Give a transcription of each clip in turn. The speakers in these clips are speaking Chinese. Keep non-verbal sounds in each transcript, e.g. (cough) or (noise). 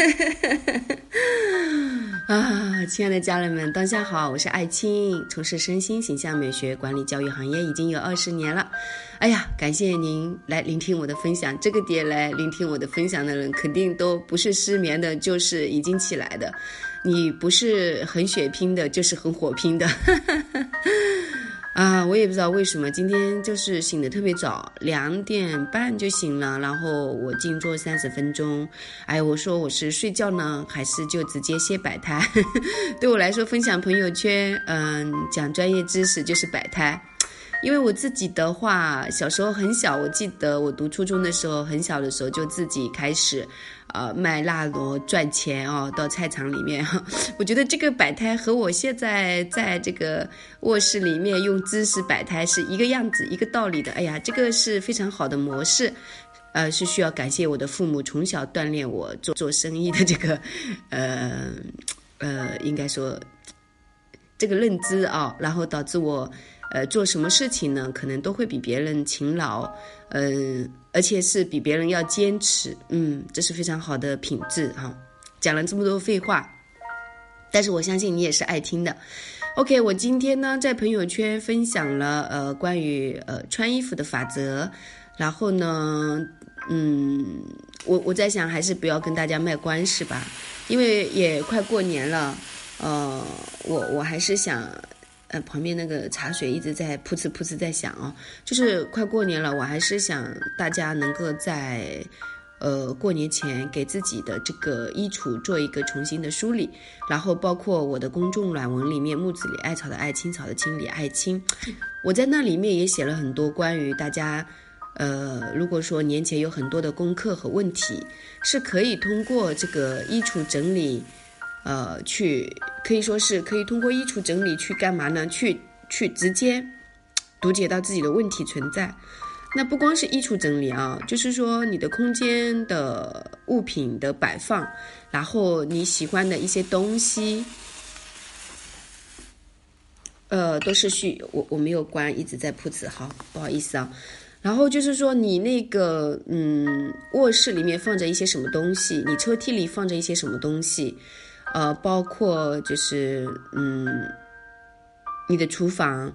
(laughs) 啊，亲爱的家人们，当下好，我是艾青，从事身心形象美学管理教育行业已经有二十年了。哎呀，感谢您来聆听我的分享。这个点来聆听我的分享的人，肯定都不是失眠的，就是已经起来的。你不是很血拼的，就是很火拼的。哈哈哈啊，我也不知道为什么今天就是醒得特别早，两点半就醒了，然后我静坐三十分钟。哎，我说我是睡觉呢，还是就直接先摆摊？(laughs) 对我来说，分享朋友圈，嗯，讲专业知识就是摆摊。因为我自己的话，小时候很小，我记得我读初中的时候，很小的时候就自己开始，呃，卖蜡烛赚钱哦，到菜场里面。(laughs) 我觉得这个摆摊和我现在在这个卧室里面用知识摆摊是一个样子，一个道理的。哎呀，这个是非常好的模式，呃，是需要感谢我的父母从小锻炼我做做生意的这个，呃，呃，应该说这个认知啊，然后导致我。呃，做什么事情呢？可能都会比别人勤劳，嗯，而且是比别人要坚持，嗯，这是非常好的品质哈。讲了这么多废话，但是我相信你也是爱听的。OK，我今天呢在朋友圈分享了呃关于呃穿衣服的法则，然后呢，嗯，我我在想还是不要跟大家卖关系吧，因为也快过年了，呃，我我还是想。呃，旁边那个茶水一直在噗呲噗呲在响哦，就是快过年了，我还是想大家能够在，呃，过年前给自己的这个衣橱做一个重新的梳理，然后包括我的公众软文里面，木子里艾草的艾，青草的青，里艾青，我在那里面也写了很多关于大家，呃，如果说年前有很多的功课和问题，是可以通过这个衣橱整理。呃，去可以说是可以通过衣橱整理去干嘛呢？去去直接读解到自己的问题存在。那不光是衣橱整理啊，就是说你的空间的物品的摆放，然后你喜欢的一些东西，呃，都是需我我没有关，一直在铺子，好，不好意思啊。然后就是说你那个嗯，卧室里面放着一些什么东西，你抽屉里放着一些什么东西。呃，包括就是嗯，你的厨房，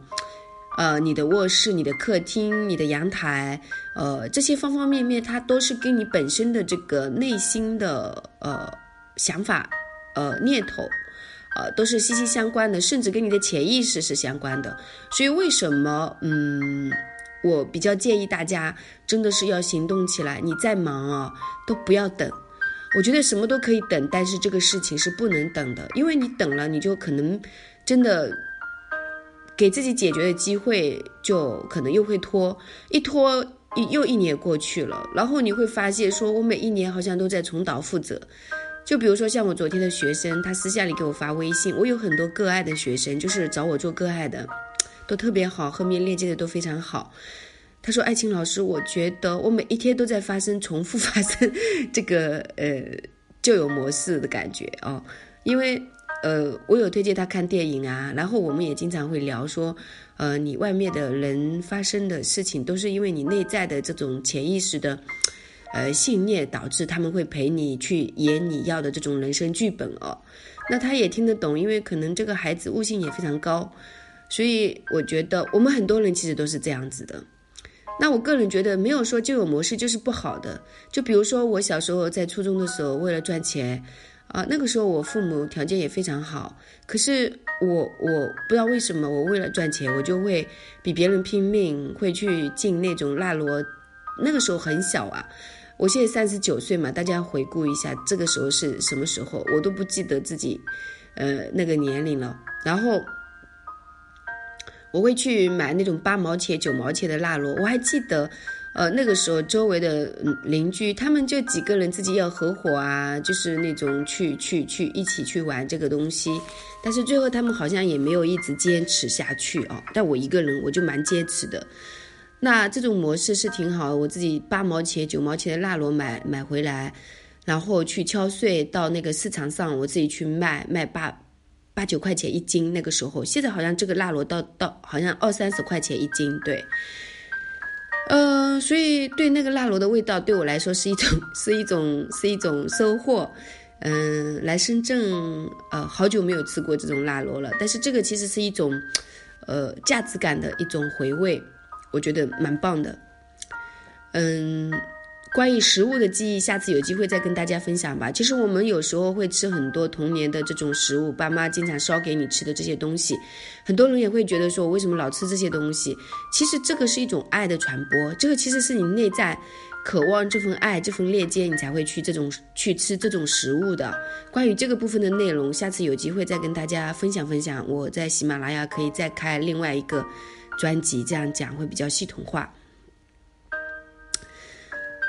呃，你的卧室、你的客厅、你的阳台，呃，这些方方面面，它都是跟你本身的这个内心的呃想法、呃念头，呃，都是息息相关的，甚至跟你的潜意识是相关的。所以为什么嗯，我比较建议大家真的是要行动起来，你再忙啊，都不要等。我觉得什么都可以等，但是这个事情是不能等的，因为你等了，你就可能真的给自己解决的机会就可能又会拖，一拖又一年过去了，然后你会发现，说我每一年好像都在重蹈覆辙。就比如说像我昨天的学生，他私下里给我发微信，我有很多个案的学生，就是找我做个案的，都特别好，后面链接的都非常好。他说：“爱情老师，我觉得我每一天都在发生重复 (laughs) 发生这个呃旧有模式的感觉哦，因为呃我有推荐他看电影啊，然后我们也经常会聊说，呃你外面的人发生的事情都是因为你内在的这种潜意识的呃信念导致他们会陪你去演你要的这种人生剧本哦。那他也听得懂，因为可能这个孩子悟性也非常高，所以我觉得我们很多人其实都是这样子的。”那我个人觉得，没有说旧有模式就是不好的。就比如说我小时候在初中的时候，为了赚钱，啊，那个时候我父母条件也非常好，可是我我不知道为什么，我为了赚钱，我就会比别人拼命，会去进那种辣罗。那个时候很小啊，我现在三十九岁嘛，大家回顾一下，这个时候是什么时候，我都不记得自己，呃，那个年龄了。然后。我会去买那种八毛钱、九毛钱的蜡烛。我还记得，呃，那个时候周围的邻居，他们就几个人自己要合伙啊，就是那种去去去一起去玩这个东西。但是最后他们好像也没有一直坚持下去哦。但我一个人，我就蛮坚持的。那这种模式是挺好，我自己八毛钱、九毛钱的蜡烛买买回来，然后去敲碎，到那个市场上我自己去卖卖八。八九块钱一斤，那个时候，现在好像这个蜡烛到到好像二三十块钱一斤，对，呃，所以对那个蜡烛的味道对我来说是一种是一种是一种收获，嗯，来深圳，呃，好久没有吃过这种腊螺了。但是这个其实是一种，呃，价值感的一种回味，我觉得蛮棒的。嗯。关于食物的记忆，下次有机会再跟大家分享吧。其实我们有时候会吃很多童年的这种食物，爸妈经常烧给你吃的这些东西，很多人也会觉得说，为什么老吃这些东西？其实这个是一种爱的传播，这个其实是你内在渴望这份爱、这份链接，你才会去这种去吃这种食物的。关于这个部分的内容，下次有机会再跟大家分享分享。我在喜马拉雅可以再开另外一个专辑，这样讲会比较系统化。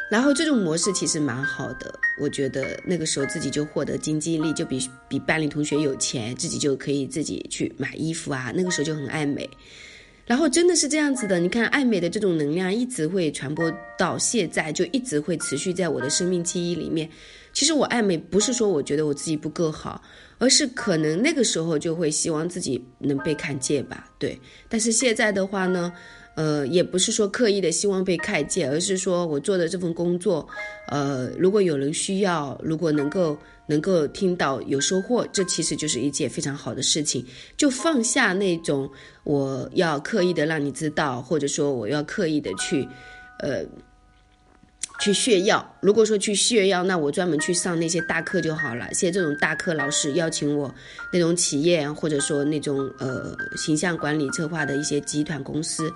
然后这种模式其实蛮好的，我觉得那个时候自己就获得经济力，就比比班里同学有钱，自己就可以自己去买衣服啊。那个时候就很爱美，然后真的是这样子的。你看爱美的这种能量一直会传播到现在，就一直会持续在我的生命记忆里面。其实我爱美不是说我觉得我自己不够好，而是可能那个时候就会希望自己能被看见吧。对，但是现在的话呢？呃，也不是说刻意的希望被看见，而是说我做的这份工作，呃，如果有人需要，如果能够能够听到有收获，这其实就是一件非常好的事情。就放下那种我要刻意的让你知道，或者说我要刻意的去，呃，去炫耀。如果说去炫耀，那我专门去上那些大课就好了。现在这种大课老师邀请我，那种企业或者说那种呃形象管理策划的一些集团公司。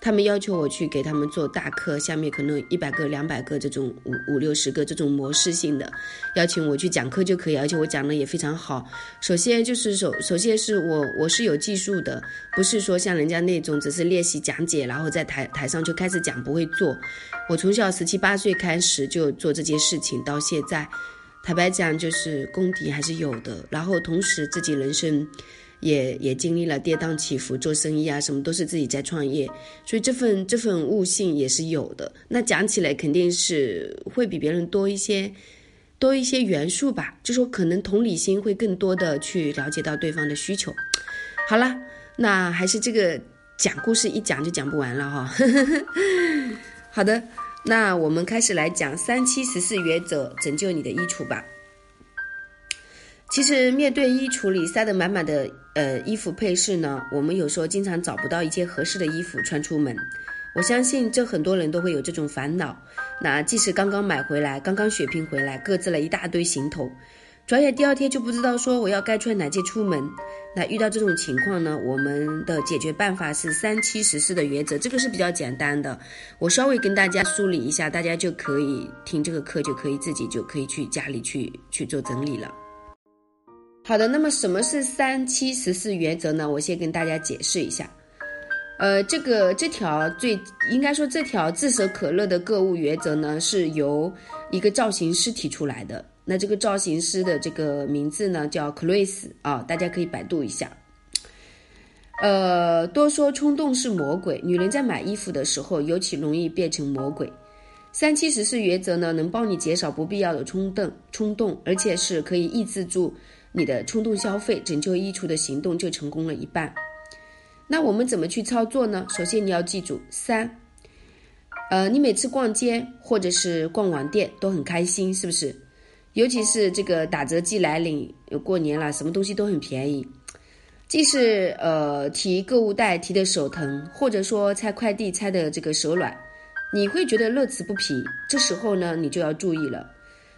他们要求我去给他们做大课，下面可能一百个、两百个这种五五六十个这种模式性的，邀请我去讲课就可以，而且我讲的也非常好。首先就是首首先是我我是有技术的，不是说像人家那种只是练习讲解，然后在台台上就开始讲不会做。我从小十七八岁开始就做这件事情，到现在，坦白讲就是功底还是有的。然后同时自己人生。也也经历了跌宕起伏，做生意啊，什么都是自己在创业，所以这份这份悟性也是有的。那讲起来肯定是会比别人多一些，多一些元素吧，就说可能同理心会更多的去了解到对方的需求。好了，那还是这个讲故事一讲就讲不完了哈。(laughs) 好的，那我们开始来讲三七十四原则，拯救你的衣橱吧。其实面对衣橱里塞得满满的呃衣服配饰呢，我们有时候经常找不到一件合适的衣服穿出门。我相信这很多人都会有这种烦恼。那即使刚刚买回来，刚刚血拼回来，搁置了一大堆行头，转眼第二天就不知道说我要该穿哪件出门。那遇到这种情况呢，我们的解决办法是三七十四的原则，这个是比较简单的。我稍微跟大家梳理一下，大家就可以听这个课，就可以自己就可以去家里去去做整理了。好的，那么什么是三七十四原则呢？我先跟大家解释一下。呃，这个这条最应该说这条炙手可热的购物原则呢，是由一个造型师提出来的。那这个造型师的这个名字呢叫 Chris 啊，大家可以百度一下。呃，多说冲动是魔鬼，女人在买衣服的时候尤其容易变成魔鬼。三七十四原则呢，能帮你减少不必要的冲动，冲动，而且是可以抑制住。你的冲动消费，拯救衣橱的行动就成功了一半。那我们怎么去操作呢？首先你要记住三，呃，你每次逛街或者是逛网店都很开心，是不是？尤其是这个打折季来临，过年了，什么东西都很便宜。即使呃提购物袋提的手疼，或者说拆快递拆的这个手软，你会觉得乐此不疲。这时候呢，你就要注意了。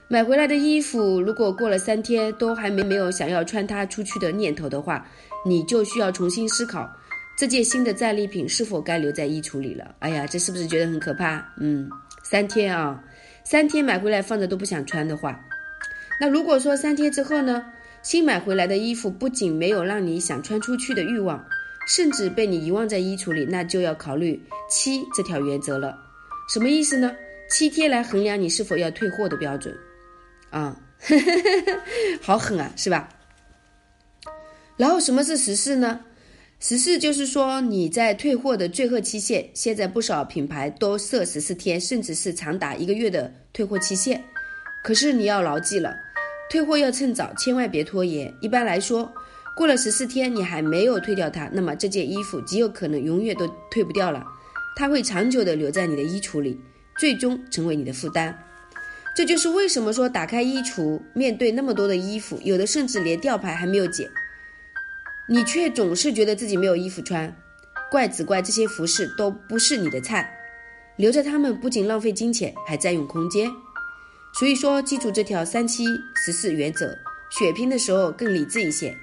买回来的衣服，如果过了三天都还没没有想要穿它出去的念头的话，你就需要重新思考这件新的战利品是否该留在衣橱里了。哎呀，这是不是觉得很可怕？嗯，三天啊，三天买回来放着都不想穿的话，那如果说三天之后呢，新买回来的衣服不仅没有让你想穿出去的欲望，甚至被你遗忘在衣橱里，那就要考虑七这条原则了。什么意思呢？七天来衡量你是否要退货的标准。啊，(laughs) 好狠啊，是吧？然后什么是十四呢？十四就是说你在退货的最后期限，现在不少品牌都设十四天，甚至是长达一个月的退货期限。可是你要牢记了，退货要趁早，千万别拖延。一般来说，过了十四天你还没有退掉它，那么这件衣服极有可能永远都退不掉了，它会长久的留在你的衣橱里，最终成为你的负担。这就是为什么说打开衣橱，面对那么多的衣服，有的甚至连吊牌还没有解，你却总是觉得自己没有衣服穿，怪只怪这些服饰都不是你的菜，留着它们不仅浪费金钱，还占用空间。所以说，记住这条三七十四原则，血拼的时候更理智一些，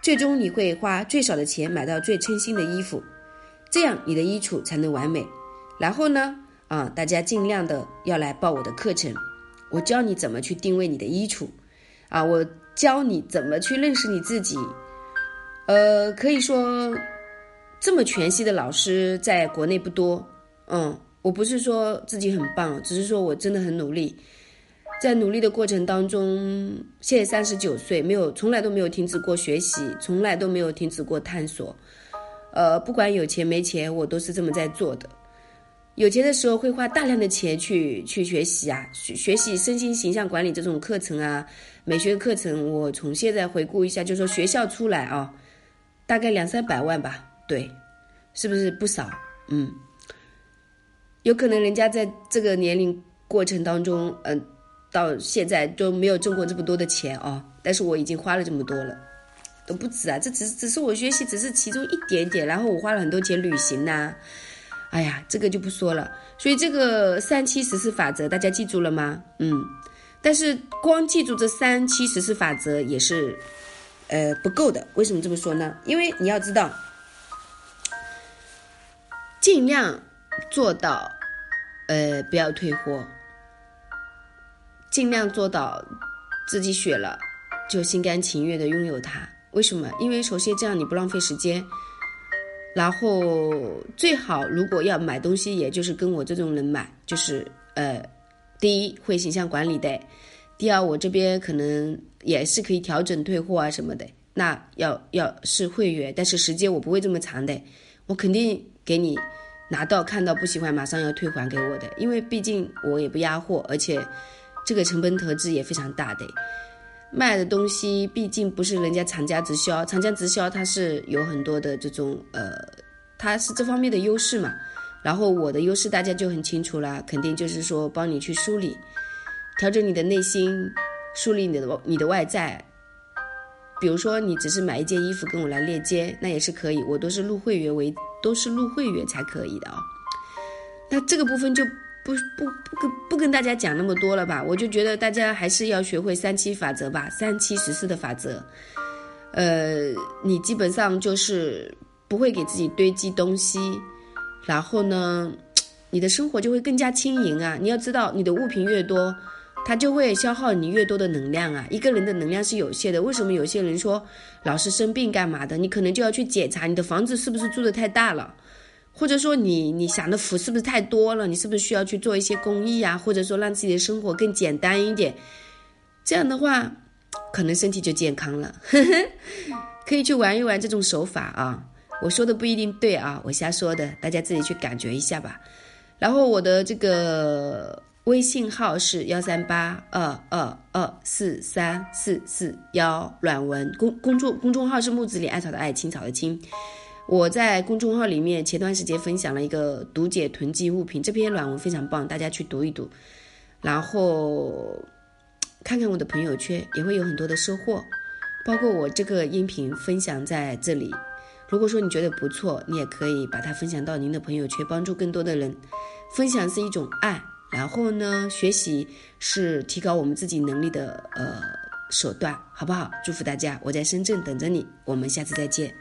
最终你会花最少的钱买到最称心的衣服，这样你的衣橱才能完美。然后呢，啊，大家尽量的要来报我的课程。我教你怎么去定位你的衣橱，啊，我教你怎么去认识你自己。呃，可以说这么全息的老师在国内不多。嗯，我不是说自己很棒，只是说我真的很努力，在努力的过程当中，现在三十九岁，没有从来都没有停止过学习，从来都没有停止过探索。呃，不管有钱没钱，我都是这么在做的。有钱的时候会花大量的钱去去学习啊，学学习身心形象管理这种课程啊，美学课程。我从现在回顾一下，就说学校出来啊，大概两三百万吧，对，是不是不少？嗯，有可能人家在这个年龄过程当中，嗯，到现在都没有挣过这么多的钱啊，但是我已经花了这么多了，都不止啊，这只只是我学习只是其中一点点，然后我花了很多钱旅行呐。哎呀，这个就不说了。所以这个三七十四法则大家记住了吗？嗯，但是光记住这三七十四法则也是，呃，不够的。为什么这么说呢？因为你要知道，尽量做到，呃，不要退货，尽量做到自己选了就心甘情愿的拥有它。为什么？因为首先这样你不浪费时间。然后最好，如果要买东西，也就是跟我这种人买，就是呃，第一会形象管理的，第二我这边可能也是可以调整退货啊什么的。那要要是会员，但是时间我不会这么长的，我肯定给你拿到看到不喜欢马上要退还给我的，因为毕竟我也不压货，而且这个成本投资也非常大的。卖的东西毕竟不是人家厂家直销，厂家直销它是有很多的这种呃，它是这方面的优势嘛。然后我的优势大家就很清楚了，肯定就是说帮你去梳理、调整你的内心，梳理你的你的外在。比如说你只是买一件衣服跟我来链接，那也是可以，我都是入会员为都是入会员才可以的啊。那这个部分就。不不不跟不跟大家讲那么多了吧，我就觉得大家还是要学会三七法则吧，三七十四的法则。呃，你基本上就是不会给自己堆积东西，然后呢，你的生活就会更加轻盈啊。你要知道，你的物品越多，它就会消耗你越多的能量啊。一个人的能量是有限的，为什么有些人说老是生病干嘛的？你可能就要去检查你的房子是不是住的太大了。或者说你你想的福是不是太多了？你是不是需要去做一些公益啊？或者说让自己的生活更简单一点？这样的话，可能身体就健康了。(laughs) 可以去玩一玩这种手法啊！我说的不一定对啊，我瞎说的，大家自己去感觉一下吧。然后我的这个微信号是幺三八二二二四三四四幺，软文公公众公众号是木子里艾草的艾青草的青。我在公众号里面前段时间分享了一个读解囤积物品这篇软文非常棒，大家去读一读，然后看看我的朋友圈也会有很多的收获，包括我这个音频分享在这里。如果说你觉得不错，你也可以把它分享到您的朋友圈，帮助更多的人。分享是一种爱，然后呢，学习是提高我们自己能力的呃手段，好不好？祝福大家，我在深圳等着你，我们下次再见。